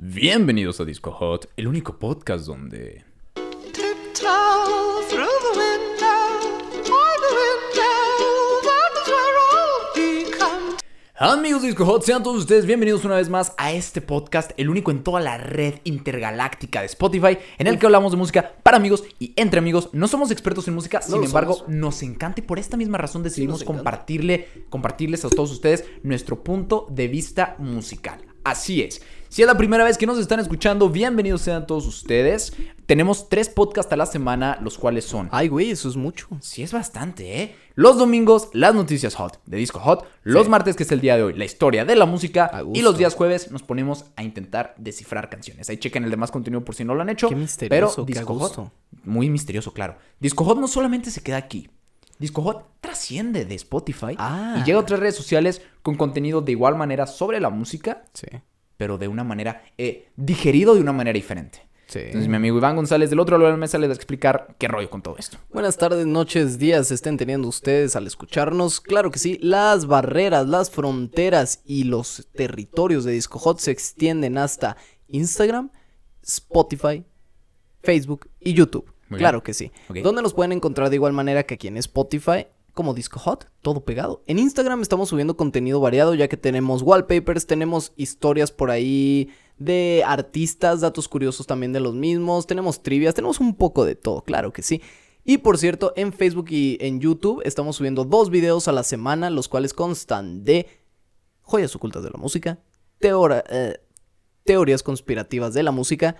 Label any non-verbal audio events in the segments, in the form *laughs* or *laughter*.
Bienvenidos a Disco Hot, el único podcast donde... Amigos de Disco Hot, sean todos ustedes bienvenidos una vez más a este podcast, el único en toda la red intergaláctica de Spotify, en el que hablamos de música para amigos y entre amigos. No somos expertos en música, sin embargo, somos. nos encanta y por esta misma razón decidimos compartirle, compartirles a todos ustedes nuestro punto de vista musical. Así es. Si es la primera vez que nos están escuchando, bienvenidos sean todos ustedes. Tenemos tres podcasts a la semana, los cuales son Ay, güey, eso es mucho. Sí, es bastante, ¿eh? Los domingos, las noticias hot de Disco Hot. Los Sí. martes, que es el día de hoy, la historia de la música. Y los días jueves nos ponemos a intentar descifrar canciones. Ahí chequen el demás contenido por si no lo han hecho. Qué misterioso, Pero Disco. Hot, muy misterioso, claro. Disco Hot no solamente se queda aquí. Disco Hot trasciende de Spotify Ah. y llega a otras redes sociales con contenido de igual manera sobre la música, Sí. Pero de una manera eh, digerido de una manera diferente. Sí. Entonces, mi amigo Iván González del otro lado de la mesa les va a explicar qué rollo con todo esto. Buenas tardes, noches, días estén teniendo ustedes al escucharnos. Claro que sí, las barreras, las fronteras y los territorios de Disco Hot se extienden hasta Instagram, Spotify, Facebook y YouTube. Muy claro bien. que sí. Ok. Donde nos pueden encontrar de igual manera que aquí en Spotify como Disco Hot, todo pegado. En Instagram estamos subiendo contenido variado ya que tenemos wallpapers, tenemos historias por ahí de artistas, datos curiosos también de los mismos, tenemos trivias, tenemos un poco de todo, claro que sí. Y por cierto, en Facebook y en YouTube estamos subiendo dos videos a la semana, los cuales constan de joyas ocultas de la música, eh, teorías conspirativas de la música,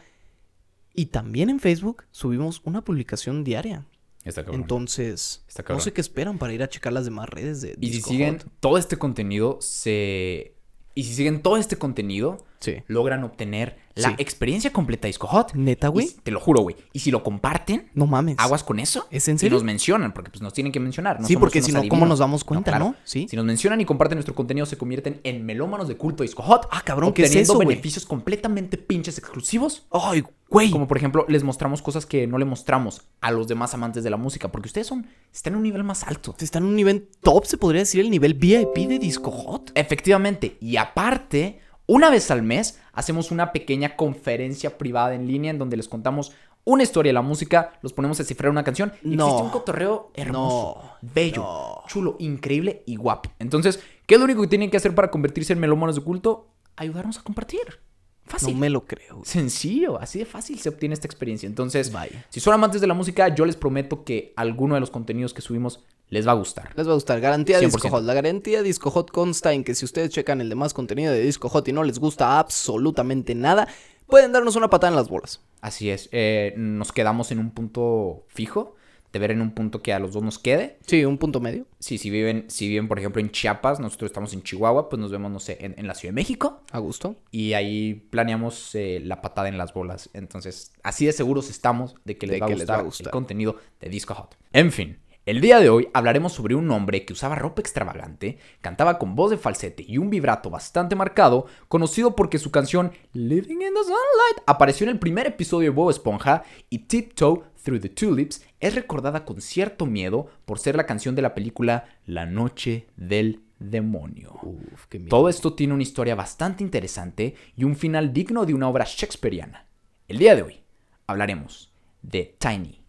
y también en Facebook subimos una publicación diaria. Está cabrón. Entonces, Está no sé qué esperan para ir a checar las demás redes de Y si siguen Hot. todo este contenido, se. Y si siguen todo este contenido, Sí. logran obtener la Sí. experiencia completa de Disco Hot. ¿Neta, Y güey? Te lo juro, güey. Y si lo comparten, No mames. aguas con eso. ¿Es en Y serio? nos mencionan, porque pues nos tienen que mencionar. Sí, porque si no, ¿cómo nos damos cuenta, no? Sí. Si nos mencionan y comparten nuestro contenido, se convierten en melómanos de culto Disco Hot. Ah, cabrón, ¿qué es eso, beneficios completamente pinches exclusivos. Ay, güey. Como por ejemplo, les mostramos cosas que no le mostramos a los demás amantes de la música, porque ustedes son, están en un nivel más alto. Está en un nivel top, se podría decir, el nivel VIP de Disco Hot. Efectivamente. Y aparte, una vez al mes hacemos una pequeña conferencia privada en línea en donde les contamos una historia de la música, los ponemos a cifrar una canción y No. existe un cotorreo hermoso, No. bello, No. chulo, increíble y guapo. Entonces, ¿qué es lo único que tienen que hacer para convertirse en melómanos de culto? Ayudarnos a compartir. Fácil. No me lo creo. Sencillo, así de fácil se obtiene esta experiencia. Entonces, si son amantes de la música, yo les prometo que alguno de los contenidos que subimos les va a gustar. Les va a gustar. Garantía 100%. Disco Hot. La garantía Disco Hot consta en que si ustedes checan el demás contenido de Disco Hot y no les gusta absolutamente nada, pueden darnos una patada en las bolas. Así es, eh, nos quedamos en un punto fijo, de ver en un punto que a los dos nos quede. Sí, un punto medio. Sí, si viven, si viven, por ejemplo, en Chiapas, nosotros estamos en Chihuahua, pues nos vemos, no sé, en, en la Ciudad de México. A gusto. Y ahí planeamos eh, la patada en las bolas. Entonces, así de seguros estamos de que les, De va, a les va a gustar. el contenido de Disco Hot. En fin, el día de hoy hablaremos sobre un hombre que usaba ropa extravagante, cantaba con voz de falsete y un vibrato bastante marcado, conocido porque su canción Living in the Sunlight apareció en el primer episodio de Bob Esponja y Tiptoe Through the Tulips es recordada con cierto miedo por ser la canción de la película La Noche del Demonio. Uf, qué miedo. Todo esto tiene una historia bastante interesante y un final digno de una obra shakespeariana. El día de hoy hablaremos de Tiny,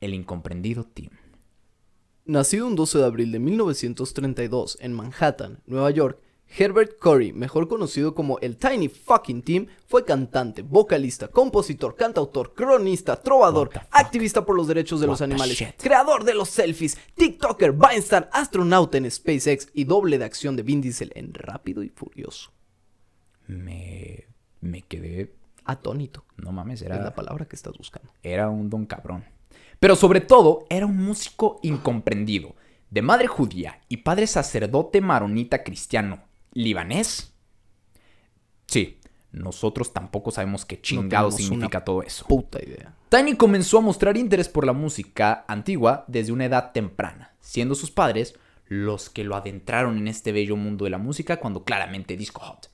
el incomprendido Tim. Nacido un 12 de abril de 1932 en Manhattan, Nueva York, Herbert Corey, mejor conocido como el Tiny Fucking Tim, fue cantante, vocalista, compositor, cantautor, cronista, trovador, activista por los derechos de What los animales, creador de los selfies, TikToker, Vinestar, astronauta en SpaceX y doble de acción de Vin Diesel en Rápido y Furioso. Me, me quedé, Atónito, no mames, es la era, palabra que estás buscando. era un don cabrón. Pero sobre todo, era un músico incomprendido, de madre judía y padre sacerdote maronita cristiano, libanés. Sí, nosotros tampoco sabemos qué chingado significa todo eso. Puta idea. Tiny comenzó a mostrar interés por la música antigua desde una edad temprana, siendo sus padres los que lo adentraron en este bello mundo de la música cuando claramente Disco Hot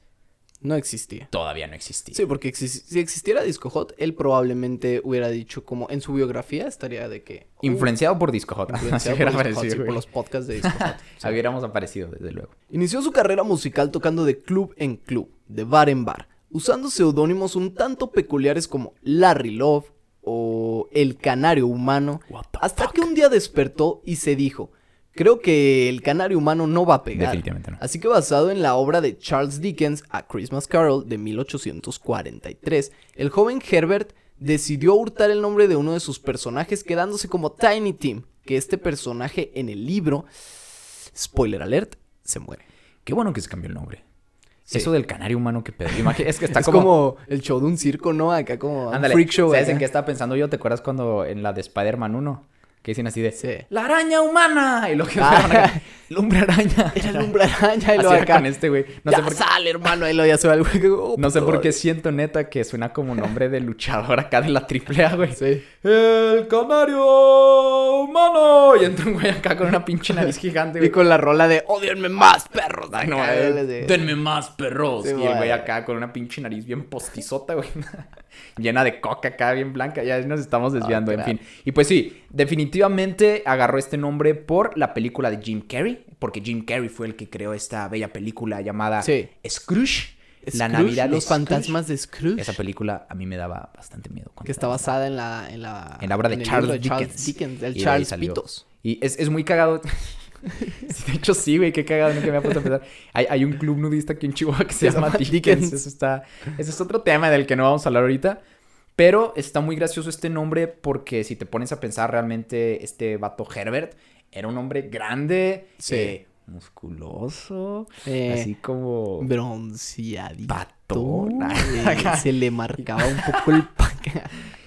No existía. todavía no existía. Sí, porque si existiera Disco Hot, él probablemente hubiera dicho como en su biografía estaría de que... uh, Influenciado por Disco Hot. *laughs* influenciado por, Disco Hot, aparecido, sí, por los podcasts de Disco Hot. *laughs* Sí. Hubiéramos aparecido, desde luego. Inició su carrera musical tocando de club en club, de bar en bar, usando seudónimos un tanto peculiares como Larry Love o El Canario Humano, hasta que un día despertó y se dijo, creo que el Canario Humano no va a pegar. Definitivamente no. Así que basado en la obra de Charles Dickens, A Christmas Carol, de 1843, el joven Herbert decidió hurtar el nombre de uno de sus personajes quedándose como Tiny Tim, que este personaje en el libro, spoiler alert, se muere. Qué bueno que se cambió el nombre. Sí. Eso del canario humano que pedo. Es que *laughs* está es como... como... el show de un circo, ¿no? Acá como un Ándale, freak show. ¿Sabes acá. en qué estaba pensando yo? ¿Te acuerdas cuando en la de Spider-Man 1? Que dicen así de... Sí. ¡La araña humana! Y lo que Ah. el hombre araña. Era el hombre araña y lo acá. con este güey. No ya sé por qué... sale, hermano. Ahí lo ya el güey. *laughs* Oh, No sé por qué siento neta que suena como nombre de luchador acá de la AAA, güey. Sí. El canario humano. Y entra un güey acá con una pinche nariz gigante, Y güey. con la rola de odienme más, perros. Ay, no, acá, eh, de- denme más perros. Sí, y el güey. acá con una pinche nariz bien postizota, güey. *laughs* Llena de coca acá, bien blanca. Ya nos estamos desviando, en fin. Y pues sí, definitivamente agarró este nombre por la película de Jim Carrey. Porque Jim Carrey fue el que creó esta bella película llamada Sí. Scrooge. La Navidad de Los fantasmas de Scrooge. Esa película a mí me daba bastante miedo. que está basada en la, en la, en la obra de Charles libro de Dickens. Dickens, el Y Charles. Pitos. Y es, es muy cagado. *laughs* Sí, *laughs* de hecho, sí, güey, qué cagado, nunca me había puesto a pensar. Hay, hay un club nudista aquí en Chihuahua que se, llama Dickens. Dickens. Eso está, ese es otro tema del que no vamos a hablar ahorita. Pero está muy gracioso este nombre porque si te pones a pensar realmente, este vato Herbert era un hombre grande, Sí. eh, musculoso, Eh, así como Bronceadito. patón. eh, *laughs* se le marcaba un poco el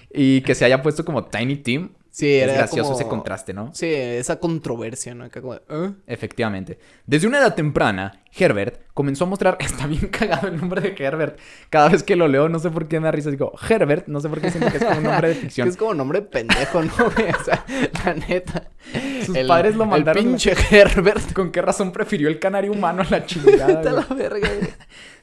y que se haya puesto como Tiny Tim. Sí, es era gracioso como- ese contraste, ¿no? Sí, esa controversia, ¿no? De, ¿eh? Efectivamente. Desde una edad temprana, Herbert comenzó a mostrar. *laughs* Está bien cagado el nombre de Herbert. Cada vez que lo leo, no sé por qué me da risa. Digo, Herbert, no sé por qué siento que es como un nombre de *laughs* ficción. es como nombre pendejo, ¿no? *laughs* o sea, la neta. Sus padres lo mandaron- El pinche Herbert. ¿Con qué razón prefirió el canario humano a la chingada? La verga.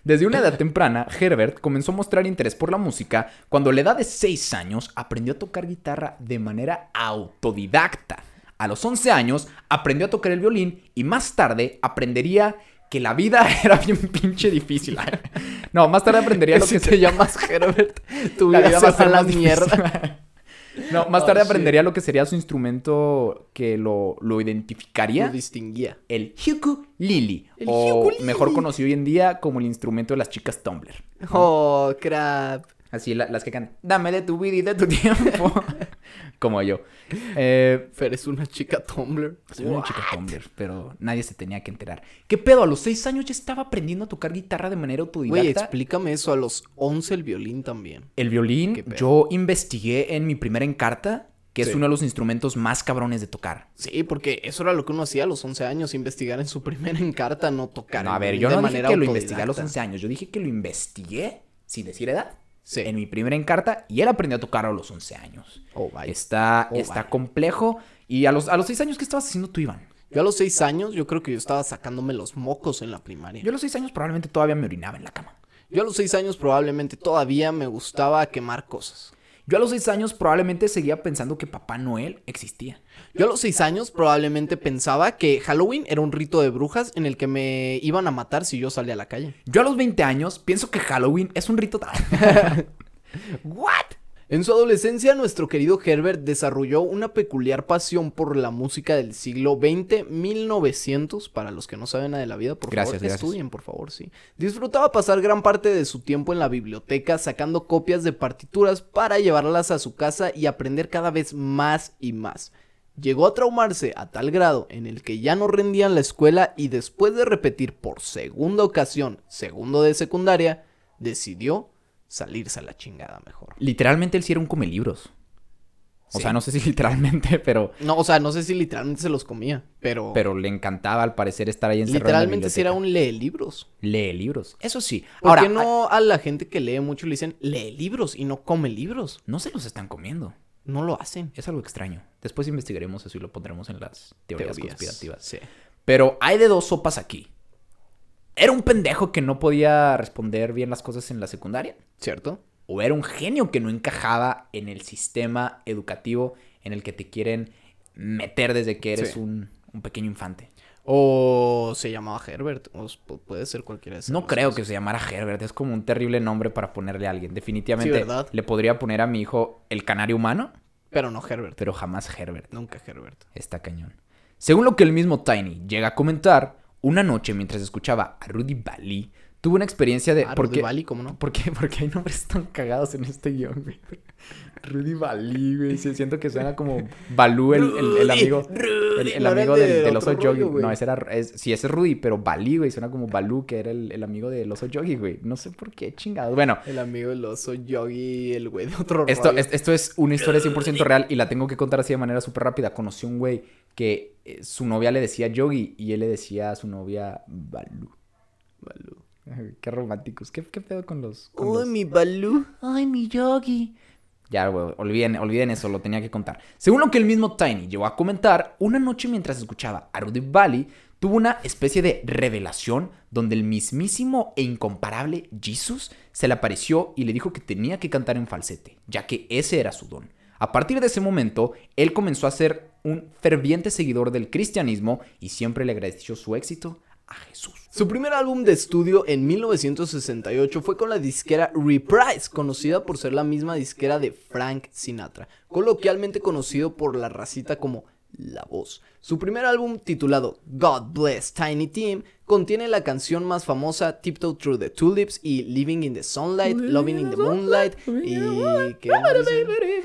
Desde una edad temprana, Herbert comenzó a mostrar interés por la música cuando a la edad de 6 años aprendió a tocar guitarra de manera autodidacta. A los 11 años aprendió a tocar el violín y más tarde aprendería que la vida *laughs* era bien pinche difícil. *laughs* No, más tarde aprendería lo si que te se llamas *laughs* Herbert, tu la vida, va a ser la mierda. No, más Oh, tarde aprendería lo que sería su instrumento que lo, lo identificaría. Lo distinguía. El El o mejor conocido hoy en día como el instrumento de las chicas Tumblr. Oh, crap. Así la- las que cantan, dame de tu vida y de tu *laughs* tiempo. *laughs* Como yo. Eh, Fer es una chica Tumblr. soy una chica Tumblr, pero nadie se tenía que enterar. ¿Qué pedo? A los seis años ya estaba aprendiendo a tocar guitarra de manera autodidacta. Güey, explícame eso. A los 11 el violín también. El violín, yo investigué en mi primera encarta, que es uno de los instrumentos más cabrones de tocar. Sí, porque eso era lo que uno hacía a los 11 años, investigar en su *laughs* primera encarta, no tocar. No, a ver, yo de no dije manera que lo investigué a los autodidacta. 11 años, yo dije que lo investigué, sin decir edad, Sí. en mi primera encarta, y él aprendió a tocar a los 11 años. Oh, vaya. Está, Oh, está vaya. complejo. Y a los, a los 6 años, ¿qué estabas haciendo tú, Iván? Yo a los 6 años, yo creo que yo estaba sacándome los mocos en la primaria. Yo a los 6 años probablemente todavía me orinaba en la cama. Yo a los 6 años probablemente todavía me gustaba quemar cosas. Yo a los 6 años probablemente seguía pensando que Papá Noel existía. Yo a los 6 años probablemente pensaba que Halloween era un rito de brujas en el que me iban a matar si yo salía a la calle. Yo a los 20 años pienso que Halloween es un rito... *laughs* ¿What? En su adolescencia, nuestro querido Herbert desarrolló una peculiar pasión por la música del siglo XX, 1900, para los que no saben nada de la vida, por Gracias, favor, gracias. estudien, por favor, sí. Disfrutaba pasar gran parte de su tiempo en la biblioteca sacando copias de partituras para llevarlas a su casa y aprender cada vez más y más. Llegó a traumarse a tal grado en el que ya no rendían la escuela y después de repetir por segunda ocasión, segundo de secundaria, decidió salirse a la chingada mejor. Literalmente él sí era un come libros. O Sí. sea, no sé si *laughs* literalmente, pero, No, o sea, no sé si literalmente se los comía, pero, pero le encantaba al parecer estar ahí encerrado literalmente en sí era un lee libros. Lee libros. Eso sí. ¿Por Ahora, qué no a la gente que lee mucho le dicen lee libros y no come libros? no se los están comiendo. No lo hacen. Es algo extraño. Después investigaremos eso y lo pondremos en las teorías, Teorías. conspirativas. Sí. Pero hay de dos sopas aquí. ¿Era un pendejo que no podía responder bien las cosas en la secundaria? ¿Cierto? ¿O era un genio que no encajaba en el sistema educativo en el que te quieren meter desde que eres Sí. un, un pequeño infante? O se llamaba Herbert. O puede ser cualquiera de esas No creo que se llamara Herbert, es como un terrible nombre para ponerle a alguien. Definitivamente le podría poner a mi hijo el canario humano, Pero no Herbert. pero jamás Herbert. Nunca Herbert. Está cañón. Según lo que el mismo Tiny llega a comentar, una noche mientras escuchaba a Rudy Bali, tuvo una experiencia de... Ah, ¿por Rudy qué- Bali, ¿cómo no? *laughs* ¿Por qué? Porque hay nombres tan cagados en este guion, güey. Rudy Bali, güey. Sí, siento que suena como Balú, el, el- el amigo. Rudy. El, el amigo el del, de del oso yogi. rollo, no, ese era. Es, sí, ese es Rudy, pero Bali, güey. Suena como Balú, que era el, el amigo del oso yogi, güey. No sé por qué, chingados. Bueno, El amigo del oso Yogi, el güey de otro esto, rollo. es- esto es una historia 100% real y la tengo que contar así de manera súper rápida. Conocí a un güey que eh, su novia le decía Yogi y él le decía a su novia Balú. Balú. Qué románticos. ¿Qué, qué pedo con los.? con Uy, los- mi Balú. Ay, mi Yogi. Ya, güey, olviden, olviden eso, lo tenía que contar. Según lo que el mismo Tiny llegó a comentar, una noche mientras escuchaba a Rudy Valley, tuvo una especie de revelación donde el mismísimo e incomparable Jesus se le apareció y le dijo que tenía que cantar en falsete, ya que ese era su don. A partir de ese momento, él comenzó a ser un ferviente seguidor del cristianismo y siempre le agradeció su éxito a Jesús. Su primer álbum de estudio en 1968 fue con la disquera Reprise, conocida por ser la misma disquera de Frank Sinatra, coloquialmente conocido por la racita como La Voz. Su primer álbum, titulado God Bless Tiny Tim, contiene la canción más famosa Tiptoe Through the Tulips y Living in the Sunlight, Loving in the Moonlight y.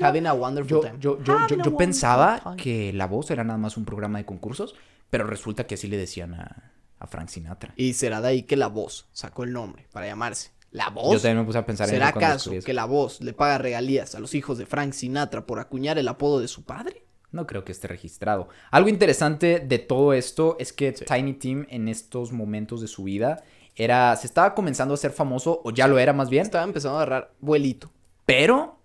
Having a Wonderful Yo, Time. yo, yo, yo, yo pensaba que La Voz era nada más un programa de concursos, pero resulta que así le decían a, a Frank Sinatra. Y será de ahí que La Voz sacó el nombre para llamarse. La Yo Voz. también me puse a pensar en ¿Será eso acaso que la voz le paga regalías a los hijos de Frank Sinatra por acuñar el apodo de su padre? No creo que esté registrado. Algo interesante de todo esto es que Tiny Tim en estos momentos de su vida era, se estaba comenzando a ser famoso, o ya lo era más bien, Estaba empezando a agarrar vuelito. pero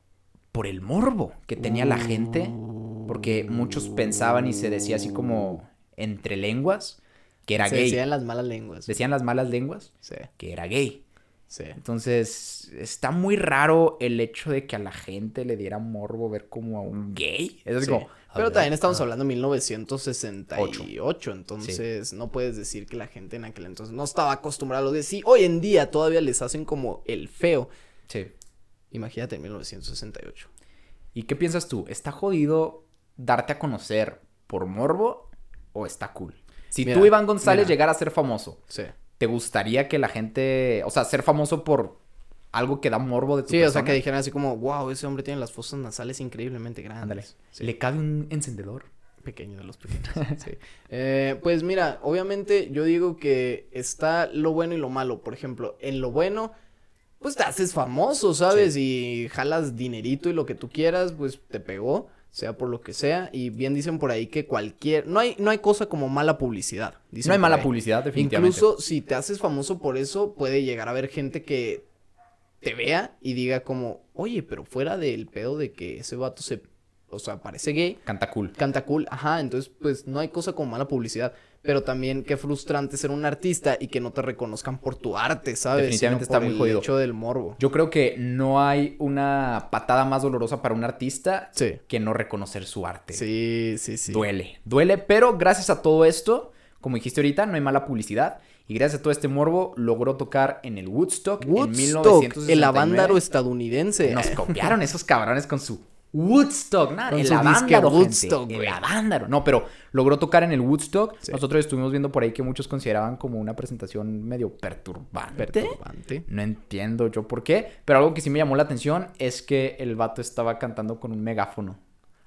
por el morbo que tenía la gente, porque muchos pensaban y se decía así como entre lenguas que era Se gay. decían las malas lenguas. Decían las malas lenguas Sí, que era gay. sí. Entonces, está muy raro el hecho de que a la gente le diera morbo ver como a un gay. Es Sí. como, Pero también estamos ah. hablando de 1968, entonces no puedes decir que la gente en aquel entonces no estaba acostumbrada a lo de sí. Hoy en día todavía les hacen como el feo. Sí. Imagínate en 1968. ¿Y qué piensas tú? ¿Está jodido darte a conocer por morbo o está cool? Si Mira, tú, Iván González, llegara a ser famoso, Sí. ¿te gustaría que la gente, o sea, ser famoso por algo que da morbo de tu Sí, o sea, que dijeran así como, wow, ese hombre tiene las fosas nasales increíblemente grandes. Ándale. Sí. ¿Le cabe un encendedor? Pequeño de los pequeños. *laughs* sí. Eh, pues mira, obviamente yo digo que está lo bueno y lo malo. Por ejemplo, en lo bueno, pues te haces famoso, ¿sabes? Y jalas dinerito y lo que tú quieras, pues te pegó, sea por lo que sea. Y bien dicen por ahí que cualquier... No hay, no hay cosa como mala publicidad. dicen No hay mala ahí. publicidad, definitivamente. Incluso si te haces famoso por eso, puede llegar a haber gente que te vea y diga como, oye, pero fuera del pedo de que ese vato se... O sea, parece gay, Canta cool. canta cool, ajá, entonces pues no hay cosa como mala publicidad, pero también qué frustrante ser un artista y que no te reconozcan por tu arte, ¿sabes? Definitivamente Sino por está muy el jodido. hecho del morbo. Yo creo que no hay una patada más dolorosa para un artista Sí. que no reconocer su arte. Sí, sí, sí. Duele, duele, pero gracias a todo esto, como dijiste ahorita, no hay mala publicidad. Y gracias a todo este morbo, logró tocar en el Woodstock, en Woodstock, 1969. el avándaro estadounidense. Nos copiaron esos cabrones con su Woodstock, nada, el avándaro, gente, Woodstock, el güey. avándaro. No, pero logró tocar en el Woodstock. Sí. Nosotros estuvimos viendo por ahí que muchos consideraban como una presentación medio perturbante. Perturbante. No entiendo yo por qué, pero algo que sí me llamó la atención es que el vato estaba cantando con un megáfono.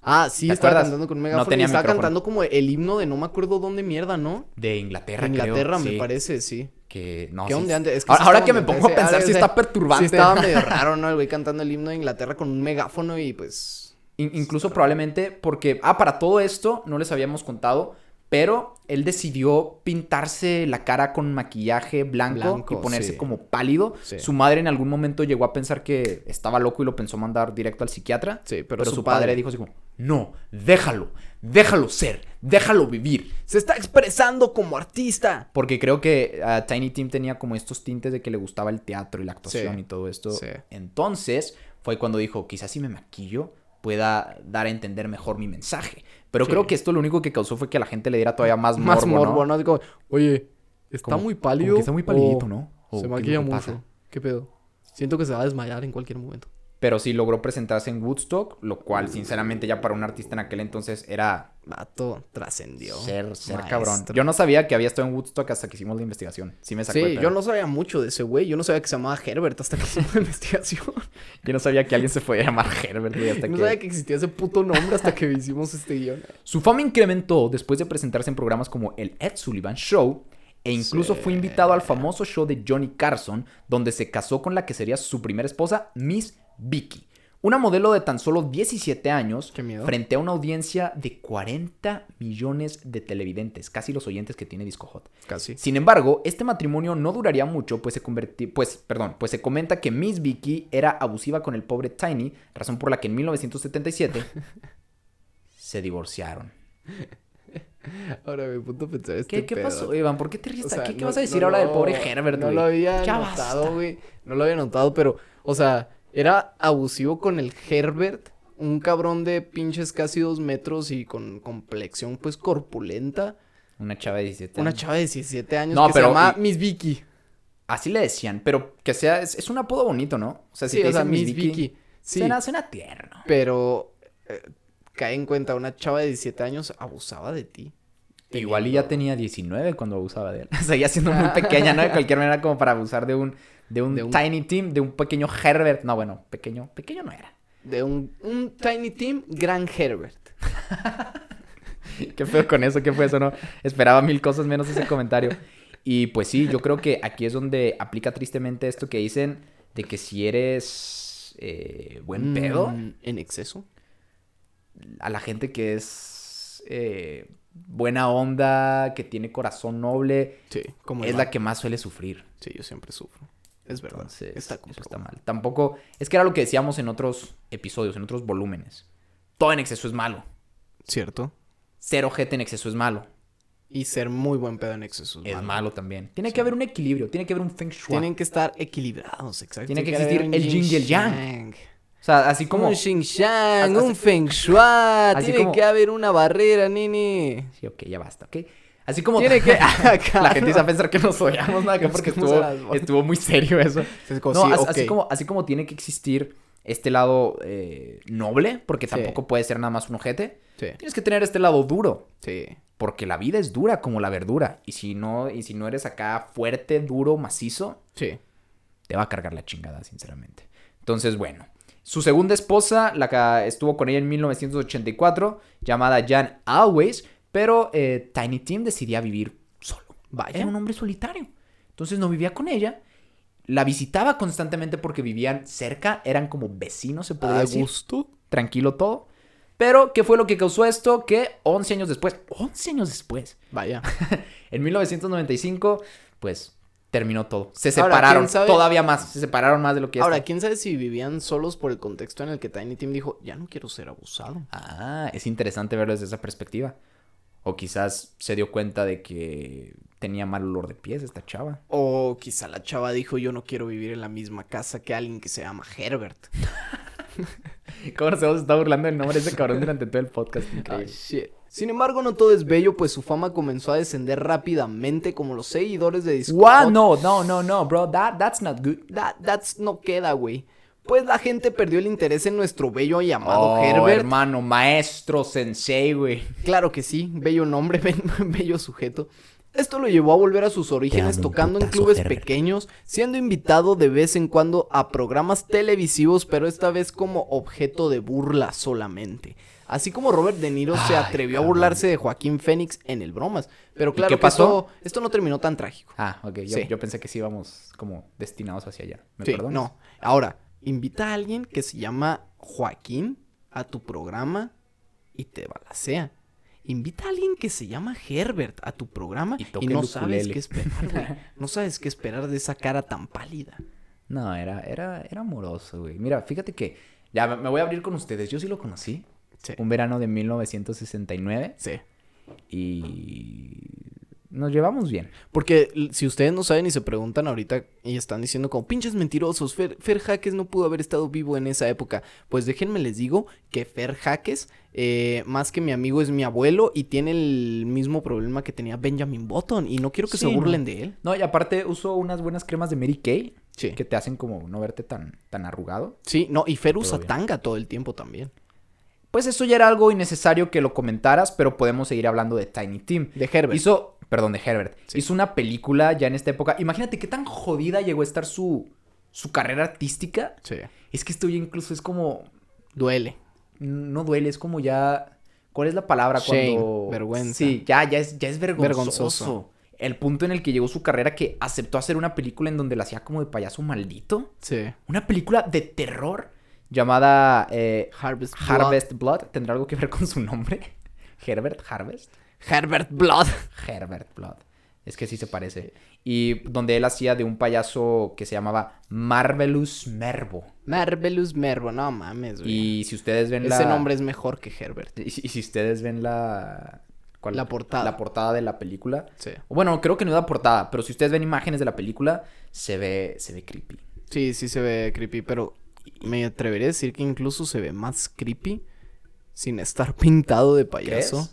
Ah, sí, ¿Te estaba acuerdas? cantando con un No megáfono. y tenía estaba micrófono. cantando como el himno de no me acuerdo dónde mierda, ¿no? De Inglaterra, De creo, Inglaterra, me sí, parece, sí. Que no, ¿Qué sí. onda antes? Es que ahora que me pongo a pensar si sí- está perturbante. Sí, estaba medio *laughs* raro, ¿no? El güey cantando el himno de Inglaterra con un megáfono y pues... In- incluso probablemente porque, ah, para todo esto no les habíamos contado, pero él decidió pintarse la cara con maquillaje blanco, Blanco, y ponerse sí. como pálido. Sí. Su madre en algún momento llegó a pensar que estaba loco y lo pensó mandar directo al psiquiatra. Sí, pero pero, su su padre... padre- dijo así como, no, déjalo, déjalo ser, déjalo vivir. Se está expresando como artista. Porque creo que ah, Tiny Tim tenía como estos tintes de que le gustaba el teatro y la actuación Sí, y todo esto. Entonces fue cuando dijo, quizás si me maquillo pueda dar a entender mejor mi mensaje. Pero Sí. creo que esto lo único que causó fue que la gente le diera todavía más morbo, *laughs* Más morbo, ¿no? como, oye, está Como- muy como pálido. que está muy palidito, o ¿no? O, Se ¿qué es maquilla mucho. pasa? ¿Qué pedo? Siento que se va a desmayar en cualquier momento. Pero sí logró presentarse en Woodstock, lo cual, sinceramente, ya para un artista en aquel entonces era Vato, trascendió. ser, ser Maestro. cabrón. Yo no sabía que había estado en Woodstock hasta que hicimos la investigación. Sí me sacó Sí, yo no sabía mucho de ese güey. Yo no sabía que se llamaba Herbert hasta que hicimos la *laughs* investigación. Yo no sabía que alguien se podía llamar Herbert, güey, hasta no que... sabía que existía ese puto nombre hasta que hicimos este guion. *laughs* Su fama incrementó después de presentarse en programas como el Ed Sullivan Show e incluso Sí. fue invitado al famoso show de Johnny Carson, donde se casó con la que sería su primera esposa, Miss Vicky. Una modelo de tan solo 17 años Qué miedo. frente a una audiencia de 40 millones de televidentes, casi los oyentes que tiene Disco Hot. Casi. Sin embargo, este matrimonio no duraría mucho, pues se convertí, pues, perdón, pues se comenta que Miss Vicky era abusiva con el pobre Tiny, razón por la que en 1977 *laughs* se divorciaron. Ahora me punto pensar este ¿Qué, qué pedo. pasó, Iván? ¿Por qué te ríes? O sea, ¿Qué, vas a decir no ahora del pobre Herbert, No lo había Ya notado, güey. No lo había notado, pero, o sea, era abusivo con el Herbert. Un cabrón de pinches casi dos metros y con complexión, pues, corpulenta. Una chava de 17 Una años. chava de 17 años No, que pero se llama y- Miss Vicky. Así le decían, pero que sea, es, es un apodo bonito, ¿no? O sea, si Sí, te o sea, Miss Vicky. Sí, Suena, suena tierno. pero eh, cae en cuenta, una chava de 17 años abusaba de ti. Igual y ya tenía 19 cuando abusaba de él. *laughs* Seguía siendo muy *laughs* pequeña, ¿no? De cualquier manera como para abusar de un, de un, De un- Tiny Team, de un pequeño Herbert. No, bueno, pequeño, pequeño no era. De un, un Tiny Team, Gran Herbert. *laughs* ¿Qué feo con eso? ¿Qué fue eso? No, esperaba mil cosas menos ese comentario. Y pues sí, yo creo que aquí es donde aplica tristemente esto que dicen de que si eres eh, buen pedo, Mm, En exceso. a la gente que es eh, buena onda, que tiene corazón noble, Sí, como es la que más suele sufrir. Sí, yo siempre sufro. Es verdad. Entonces, está eso está mal. Tampoco, es que era lo que decíamos en otros episodios, en otros volúmenes. Todo en exceso es malo. Cierto. Ser ojete en exceso es malo. Y ser muy buen pedo en exceso Es malo también. Tiene que haber un equilibrio, tiene que haber un feng shui. Tienen que estar equilibrados, exacto. Tiene que existir el yin y el yang. yang. O sea, así como... Un xing shang, Así- un feng shui. Tiene como- que haber una barrera, nini. Sí, ok, ya basta, ok. Así como... Tiene que. *laughs* La gente se a pensar que nos odiamos, ¿no? Acá porque estuvo, estuvo muy serio eso. Es como, No, sí, as- ok. así, como, así como tiene que existir este lado eh, noble, porque Sí. tampoco puede ser nada más un ojete, Sí, tienes que tener este lado duro. sí. Porque la vida es dura como la verdura. Y si no, y si no eres acá fuerte, duro, macizo, Sí. te va a cargar la chingada, sinceramente. Entonces, bueno. Su segunda esposa, la que estuvo con ella en 1984, llamada Jan Always, pero eh, Tiny Tim decidía vivir solo. Vaya. Era un hombre solitario. Entonces no vivía con ella. La visitaba constantemente porque vivían cerca, eran como vecinos, se podría A decir. gusto. Tranquilo todo. Pero, ¿qué fue lo que causó esto? Que 11 años después, 11 años después, Vaya. *laughs* en 1995, pues terminó todo. Se Ahora, separaron todavía más. Se separaron más de lo que Ahora, está. quién sabe si vivían solos por el contexto en el que Tiny Tim dijo, ya no quiero ser abusado. Ah, es interesante verlo desde esa perspectiva. O quizás se dio cuenta de que tenía mal olor de pies esta chava. O quizá la chava dijo, yo no quiero vivir en la misma casa que alguien que se llama Herbert. *laughs* ¿Cómo nos hemos estado burlando del nombre de ese cabrón durante todo el podcast? Shit. Sin embargo, no todo es bello, pues su fama comenzó a descender rápidamente como los seguidores de Discord. Wow, no, no, no, no, bro. That, that's not good. That, that's no queda, güey. Pues la gente perdió el interés en nuestro bello llamado Oh, Herbert. hermano, maestro, sensei, güey. Claro que sí, bello nombre, *laughs* be- bello sujeto. Esto lo llevó a volver a sus orígenes tocando en clubes Herbert. pequeños, siendo invitado de vez en cuando a programas televisivos, pero esta vez como objeto de burla solamente. Así como Robert De Niro se atrevió a burlarse de Joaquín Phoenix en el bromas. Pero claro qué que pasó? esto, esto no terminó tan trágico. Ah, ok. Yo, Sí. yo pensé que sí íbamos como destinados hacia allá. ¿Me Sí, perdonas? no. Ahora, invita a alguien que se llama Joaquín a tu programa y te balacea. Invita a alguien que se llama Herbert a tu programa Y y, no el sabes ukulele. qué esperar, güey. *laughs* No sabes qué esperar de esa cara tan pálida. No, era, era, era amoroso, güey. Mira, fíjate que ya me- me voy a abrir con ustedes. Yo sí lo conocí. Sí. Un verano de 1969. Sí. Y nos llevamos bien. Porque si ustedes no saben y se preguntan ahorita y están diciendo como pinches mentirosos, Fer, Fer Jaques no pudo haber estado vivo en esa época. Pues déjenme les digo que Fer Jaques, eh, más que mi amigo, es mi abuelo y tiene el mismo problema que tenía Benjamin Button. Y no quiero que Sí, se burlen no. de él. No, y aparte uso unas buenas cremas de Mary Kay Sí. que te hacen como no verte tan, tan arrugado. Sí, no, y Fer usa tanga todo el tiempo también. Pues eso ya era algo innecesario que lo comentaras, pero podemos seguir hablando de Tiny Tim. De Herbert. Hizo, perdón, de Herbert. Sí. Hizo una película ya en esta época. Imagínate qué tan jodida llegó a estar su, su carrera artística. Sí. Es que esto ya incluso es como, Duele. no duele, es como ya, ¿cuál es la palabra Shame, cuando? vergüenza. Sí, ya, ya es, ya es vergonzoso. Vergonzoso. El punto en el que llegó su carrera que aceptó hacer una película en donde la hacía como de payaso maldito. Sí. Una película de terror llamada eh, Harvest Blood. Harvest Blood. ¿Tendrá algo que ver con su nombre? *laughs* Herbert Harvest. Herbert Blood. Herbert Blood. Es que sí se parece. Y donde él hacía de un payaso que se llamaba Marvelous Mervo. Marvelous Mervo, no mames, güey. Y si ustedes ven Ese la... nombre es mejor que Herbert. Y si, y si ustedes ven la... ¿cuál? La portada. La portada de la película. Sí. Bueno, creo que no la portada, pero si ustedes ven imágenes de la película, se ve, se ve creepy. Sí, sí se ve creepy, pero me atrevería a decir que incluso se ve más creepy sin estar *laughs* pintado de payaso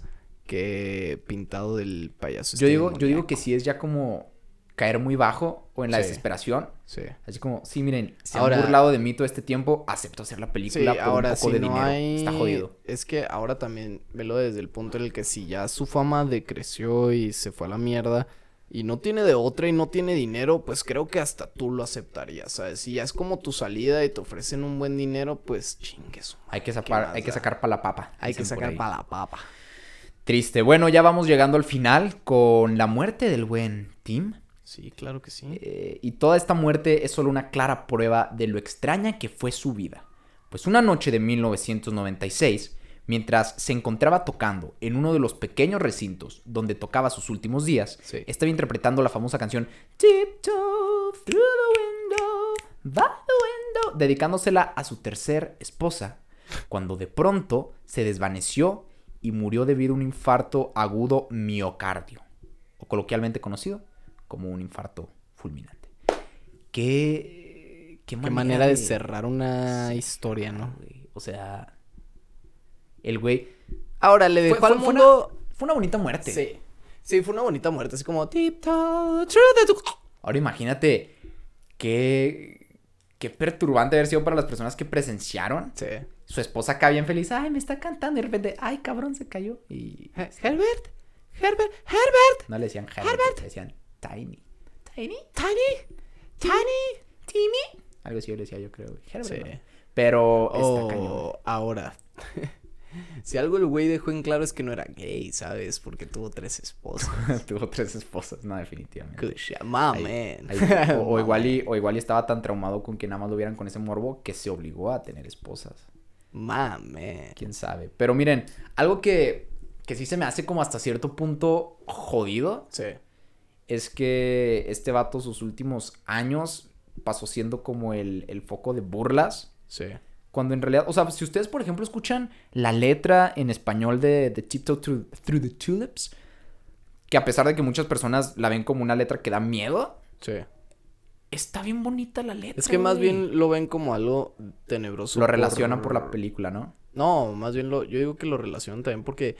que pintado del payaso. Yo este digo, yo digo que sí es ya como caer muy bajo o en la Sí. desesperación. Sí. Así como, sí, miren, se Ahora- han burlado de mí todo este tiempo, acepto hacer la Sí, película por ahora un poco si de no dinero. hay... Está jodido. Es que ahora también velo desde el punto en el que si ya su fama decreció y se fue a la mierda y no tiene de otra y no tiene dinero, pues creo que hasta tú lo aceptarías, ¿sabes? Si ya es como tu salida y te ofrecen un buen dinero, pues chingues. Hay que ¿Qué sacar, más hay que sacar para la papa. Hay que sacar para la papa. Triste. Bueno, ya vamos llegando al final con la muerte del buen Tim. Sí, claro que sí. Eh, y toda esta muerte es solo una clara prueba de lo extraña que fue su vida. Pues una noche de 1996, mientras se encontraba tocando en uno de los pequeños recintos donde tocaba sus últimos días, Sí. estaba interpretando la famosa canción Tiptoe through the window, by the window, dedicándosela a su tercer esposa, cuando de pronto se desvaneció y murió debido a un infarto agudo miocardio, o coloquialmente conocido como un infarto fulminante. Qué, qué Qué manera de cerrar una historia, ¿no? O sea, el güey Ahora le dejó fue, al fue- mundo. una, fue una bonita muerte. Sí. Sí, fue una bonita muerte, así como tiptoe Ahora imagínate qué, qué perturbante haber sido para las personas que presenciaron. Sí. Su esposa acá bien feliz, ay, me está cantando. Y de repente, ay, cabrón, se cayó. Y He- Herbert, Herbert, Herbert, no le decían Herbert, le decían Tiny. Tiny, Tiny, Tiny, Timmy. Algo así yo le decía yo creo. Herbert. Sí. ¿no? Pero está cañón. Oh, ahora. *laughs* si algo el güey dejó en claro es que no era gay, ¿sabes? Porque tuvo tres esposas. *laughs* Tuvo tres esposas, no, definitivamente. Shit, my Ahí- man. ahí- o, igual man. y, o igual y estaba tan traumado con que nada más lo vieran con ese morbo que se obligó a tener esposas. Man. Quién sabe. Pero miren, algo que, que sí se me hace como hasta cierto punto jodido Sí. es que este vato sus últimos años pasó siendo como el, el foco de burlas. Sí. Cuando en realidad, o sea, si ustedes, por ejemplo, escuchan la letra en español de, de Tiptoe Through, Through the Tulips, que a pesar de que muchas personas la ven como una letra que da miedo, Sí. está bien bonita la letra. Es que más bien lo ven como algo tenebroso. lo relacionan por la película, ¿no? No, más bien lo, yo digo que lo relacionan también porque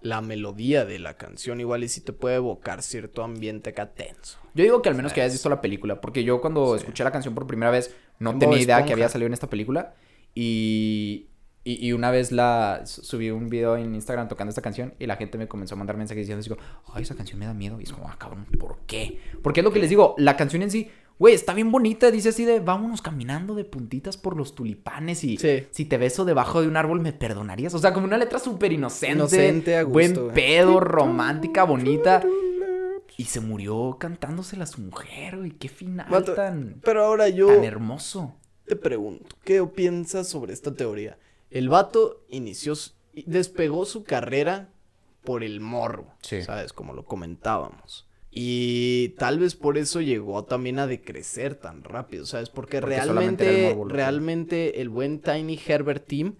la melodía de la canción igual y sí te puede evocar cierto ambiente acá tenso. Yo digo que al menos que hayas visto la película, porque yo cuando Sí. escuché la canción por primera vez no En tenía idea que había salido en esta película y, y, y una vez la su- subí un video en Instagram tocando esta canción y la gente me comenzó a mandar mensajes diciendo, como, ay, esa canción me da miedo. Y es como, ah, cabrón, ¿por qué? Porque es lo que les digo, la canción en sí, güey, está bien bonita, dice así de, vámonos caminando de puntitas por los tulipanes y Sí. si te beso debajo de un árbol me perdonarías. O sea, como una letra súper inocente, Inocente, a gusto, buen pedo, *laughs* romántica, bonita. Y se murió cantándosela a su mujer, güey. Qué final tan, Pero ahora yo tan hermoso. Te pregunto, ¿qué piensas sobre esta teoría? El vato inició, despegó su carrera por el morro, Sí. ¿sabes? Como lo comentábamos. Y tal vez por eso llegó también a decrecer tan rápido, ¿sabes? Porque, el realmente, que- realmente el buen Tiny Herbert Team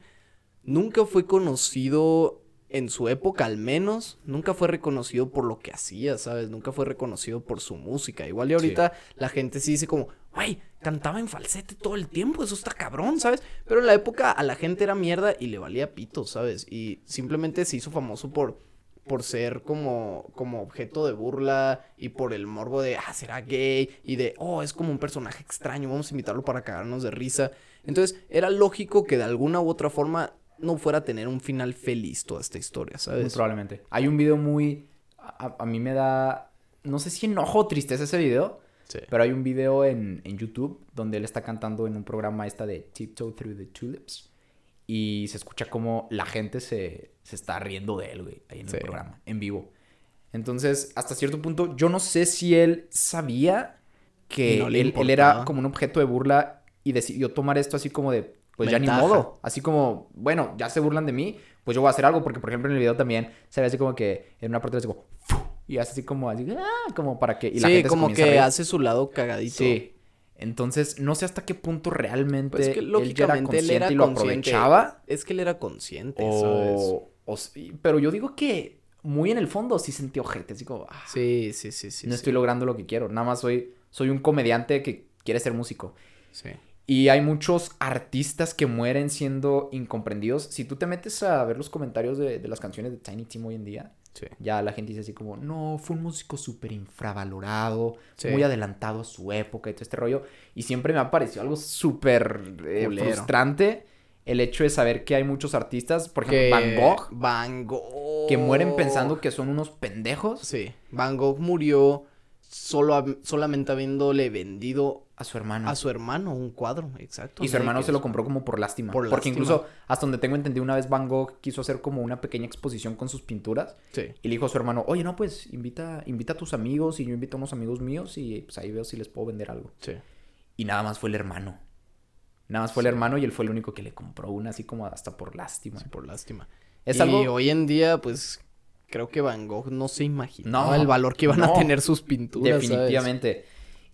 nunca fue conocido en su época al menos, nunca fue reconocido por lo que hacía, ¿sabes? Nunca fue reconocido por su música. Igual y ahorita la gente sí dice como, güey, cantaba en falsete todo el tiempo, eso está cabrón, ¿sabes? Pero en la época a la gente era mierda y le valía pito, ¿sabes? Y simplemente se hizo famoso por, por ser como, como objeto de burla y por el morbo de, ah, será gay y de, oh, es como un personaje extraño, vamos a invitarlo para cagarnos de risa. Entonces era lógico que de alguna u otra forma no fuera a tener un final feliz toda esta historia, Muy ¿sabes? probablemente. Hay un video muy... A, a mí me da... No sé si enojo o tristeza ese video. Sí. Pero hay un video en, en YouTube donde él está cantando en un programa esta de Tiptoe Through the Tulips. Y se escucha como la gente se, se está riendo de él, güey, ahí en Sí. el programa, en vivo. Entonces, hasta cierto punto, yo no sé si él sabía que no él, él era como un objeto de burla y decidió tomar esto así como de, pues ya ni modo. Así como, bueno, ya se burlan de mí, pues yo voy a hacer algo. Porque, por ejemplo, en el video también se ve así como que en una parte así como, y hace así como, así, ah, como para que... Y la sí, gente como que hace su lado cagadito. Sí. Entonces, no sé hasta qué punto realmente Pues es que él ya era lógicamente él consciente era y lo consciente. aprovechaba. Es que él era consciente, ¿sabes? O, o sí, pero yo digo que muy en el fondo sí sentí ojete, así como, ah, Sí, sí, sí, sí. no sí. estoy logrando lo que quiero. Nada más soy, soy un comediante que quiere ser músico. Sí. Y hay muchos artistas que mueren siendo incomprendidos. Si tú te metes a ver los comentarios de, de las canciones de Tiny Tim hoy en día, Sí. ya la gente dice así como, no, fue un músico súper infravalorado, Sí. muy adelantado a su época y todo este rollo. Y siempre me ha parecido algo súper eh, frustrante el hecho de saber que hay muchos artistas, por ejemplo, Que Van Gogh, Van Gogh. que mueren pensando que son unos pendejos Sí. Van Gogh murió solo solamente habiéndole vendido a su hermano. a su hermano un cuadro, exacto. Y su hermano se lo compró como por lástima. Por porque lástima. incluso, hasta donde tengo entendido, una vez Van Gogh quiso hacer como una pequeña exposición con sus pinturas. Sí. Y le dijo a su hermano, oye, no, pues invita, invita a tus amigos y yo invito a unos amigos míos y pues ahí veo si les puedo vender algo. Sí. Y nada más fue el hermano. Nada más fue el hermano y él fue el único que le compró una así como hasta por lástima. Sí, por lástima. Es y algo... hoy en día, pues, creo que Van Gogh no se imaginaba No, el valor que iban a tener sus pinturas, ¿sabes?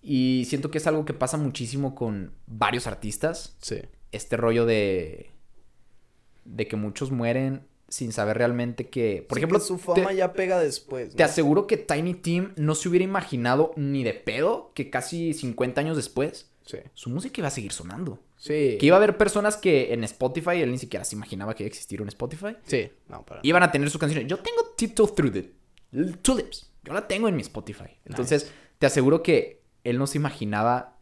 Y siento que es algo que pasa muchísimo con varios artistas. Sí. Este rollo de... De que muchos mueren sin saber realmente que... Por Sí, ejemplo, que su te- fama ya pega después. Te aseguro que Tiny Tim no se hubiera imaginado ni de pedo que casi 50 años después Sí. su música iba a seguir sonando. Sí. Que iba a haber personas que en Spotify, él ni siquiera se imaginaba que iba a existir un Spotify, Sí. No, para. iban a tener sus canciones. Yo tengo Tiptoe Through the Tulips. Yo la tengo en mi Spotify. Entonces, te aseguro que él no se imaginaba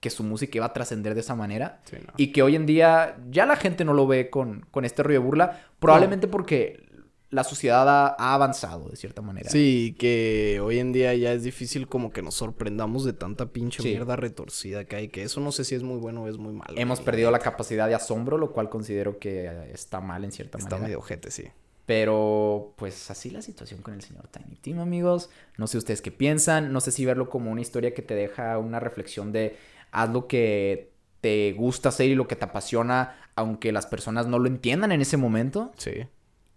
que su música iba a trascender de esa manera. Sí, no. Y que hoy en día ya la gente no lo ve con, con este rollo de burla. Probablemente porque la sociedad ha, ha avanzado de cierta manera. Sí, que hoy en día ya es difícil como que nos sorprendamos de tanta pinche Sí. mierda retorcida que hay, que eso no sé si es muy bueno o es muy malo. Hemos perdido la capacidad de asombro, lo cual considero que está mal en cierta Está manera. medio ojete, sí. Pero pues así la situación con el señor Tiny Tim, amigos. No sé ustedes qué piensan. No sé si verlo como una historia que te deja una reflexión de haz lo que te gusta hacer y lo que te apasiona, aunque las personas no lo entiendan en ese momento Sí.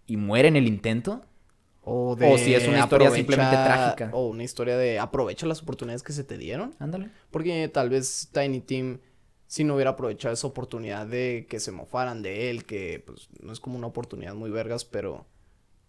y mueren en el intento. O, O si es una historia simplemente trágica. O una historia de aprovecha las oportunidades que se te dieron. Ándale. Porque tal vez Tiny Tim, si no hubiera aprovechado esa oportunidad de que se mofaran de él, que pues no es como una oportunidad muy vergas, pero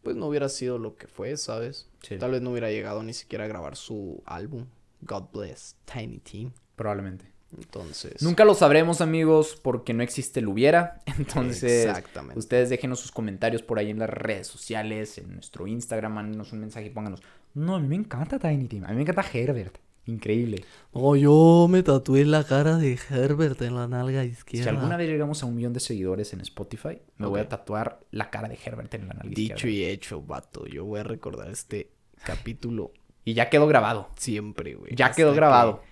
pues no hubiera sido lo que fue, ¿sabes? Sí. Tal vez no hubiera llegado ni siquiera a grabar su álbum. God bless Tiny Tim. Probablemente. Entonces. Nunca lo sabremos, amigos, porque no existe el hubiera. *laughs* Entonces, Exactamente. ustedes déjenos sus comentarios por ahí en las redes sociales, en nuestro Instagram, mándenos un mensaje y pónganos. No, a mí me encanta Tiny Tim, a mí me encanta Herbert. Increíble. Oh, yo me tatué la cara de Herbert en la nalga izquierda. Si alguna vez llegamos a un millón de seguidores en Spotify, me voy a tatuar la cara de Herbert en la nalga Dicho izquierda. y hecho, vato. Yo voy a recordar este capítulo Y ya quedó grabado. siempre, güey. Ya hasta quedó que- grabado.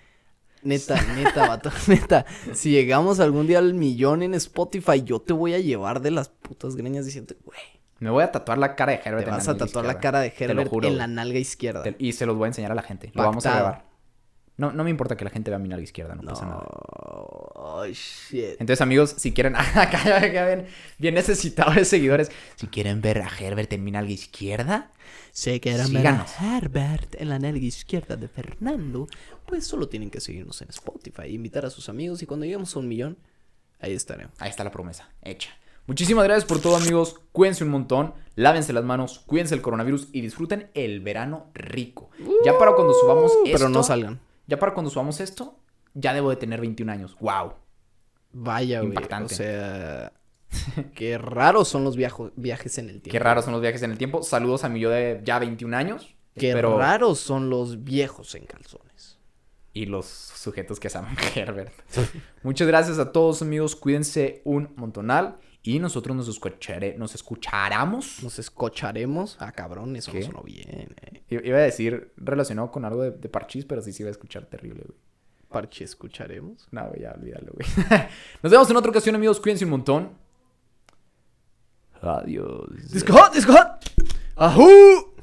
Neta, neta, vato, *laughs* neta. Si llegamos algún día al millón en Spotify, yo te voy a llevar de las putas greñas diciendo, güey, Me voy a tatuar la cara de Herbert te en vas la a nalga tatuar la izquierda. cara de Te lo Herbert juro, en la nalga izquierda. Te- Y se los voy a enseñar a la gente. Lo vamos a grabar. No, no me importa que la gente vea mi nalga izquierda, no, pasa nada. Oh, shit. Entonces, amigos, si quieren, *laughs* acá ven, bien necesitado de seguidores. Si quieren ver a Herbert en mi nalga izquierda, Se quieren ver a Herbert en la nalga izquierda de Fernando, pues solo tienen que seguirnos en Spotify, invitar a sus amigos y cuando lleguemos a un millón, ahí estaremos. ahí está la promesa, hecha. Muchísimas gracias por todo, amigos. Cuídense un montón. Lávense las manos, cuídense el coronavirus y disfruten el verano rico. Ya para cuando subamos esto. Uh, Pero no salgan. Ya para cuando subamos esto, ya debo de tener 21 años. ¡Wow! Vaya, güey. Impactante. O sea, *laughs* qué raros son los viajo- viajes en el tiempo. Qué raros son los viajes en el tiempo. Saludos a mi yo de ya 21 años. Qué raros son los viejos en calzones. y los sujetos que se llaman *laughs* Herbert. Muchas gracias a todos amigos, cuídense un montonal y nosotros nos, escuchare- nos escucharemos. Nos escocharemos. Ah, cabrón, eso ¿Qué? no sonó bien. eh. Iba a decir relacionado con algo de, de parchís, pero sí se iba a escuchar terrible, güey. Parche, escucharemos. No, güey, ya olvídalo, güey. *laughs* Nos vemos en otra ocasión, amigos, cuídense un montón. Adiós. Disco hot, disco hot. ¡Ajú!